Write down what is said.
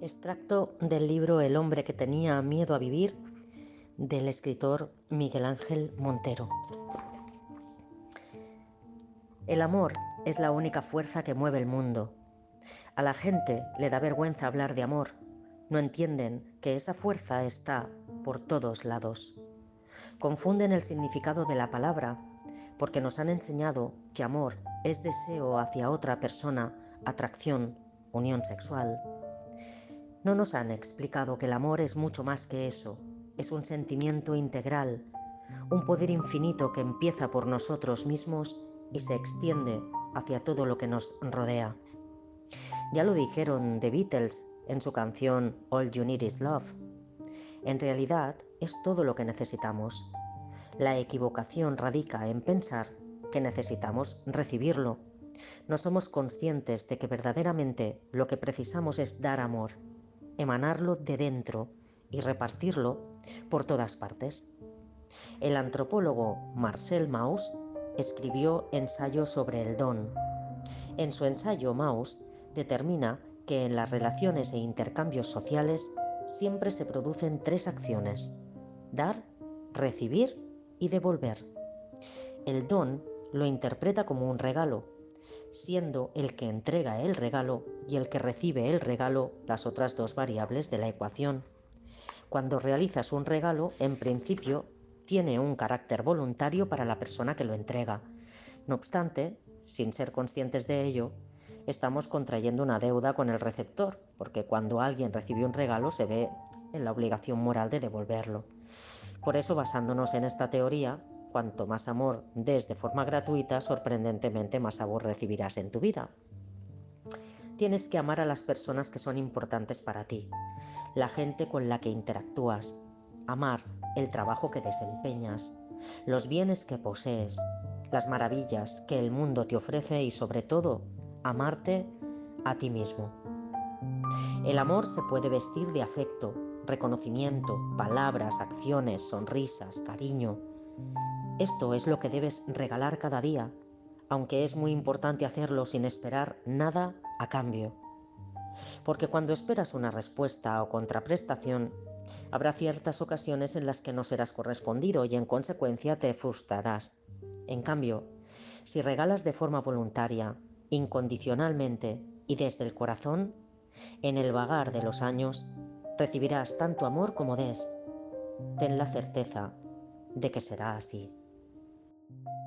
Extracto del libro El hombre que tenía miedo a vivir del escritor Miguel Ángel Montero. El amor es la única fuerza que mueve el mundo. A la gente le da vergüenza hablar de amor. No entienden que esa fuerza está por todos lados. Confunden el significado de la palabra porque nos han enseñado que amor es deseo hacia otra persona, atracción, unión sexual. No nos han explicado que el amor es mucho más que eso, es un sentimiento integral, un poder infinito que empieza por nosotros mismos y se extiende hacia todo lo que nos rodea. Ya lo dijeron The Beatles en su canción All You Need Is Love. En realidad es todo lo que necesitamos. La equivocación radica en pensar que necesitamos recibirlo. No somos conscientes de que verdaderamente lo que precisamos es dar amor, emanarlo de dentro y repartirlo por todas partes. El antropólogo Marcel Mauss escribió ensayo sobre el don. En su ensayo Mauss determina que en las relaciones e intercambios sociales siempre se producen tres acciones, dar, recibir y devolver. El don lo interpreta como un regalo, siendo el que entrega el regalo y el que recibe el regalo las otras dos variables de la ecuación. Cuando realizas un regalo, en principio, tiene un carácter voluntario para la persona que lo entrega. No obstante, sin ser conscientes de ello, estamos contrayendo una deuda con el receptor, porque cuando alguien recibe un regalo se ve en la obligación moral de devolverlo. Por eso, basándonos en esta teoría, cuanto más amor des de forma gratuita, sorprendentemente más amor recibirás en tu vida. Tienes que amar a las personas que son importantes para ti, la gente con la que interactúas, amar el trabajo que desempeñas, los bienes que posees, las maravillas que el mundo te ofrece y sobre todo, amarte a ti mismo. El amor se puede vestir de afecto, reconocimiento, palabras, acciones, sonrisas, cariño. Esto es lo que debes regalar cada día, aunque es muy importante hacerlo sin esperar nada a cambio. Porque cuando esperas una respuesta o contraprestación, habrá ciertas ocasiones en las que no serás correspondido y en consecuencia te frustrarás. En cambio, si regalas de forma voluntaria, incondicionalmente y desde el corazón, en el vagar de los años recibirás tanto amor como des. Ten la certeza de que será así. thank you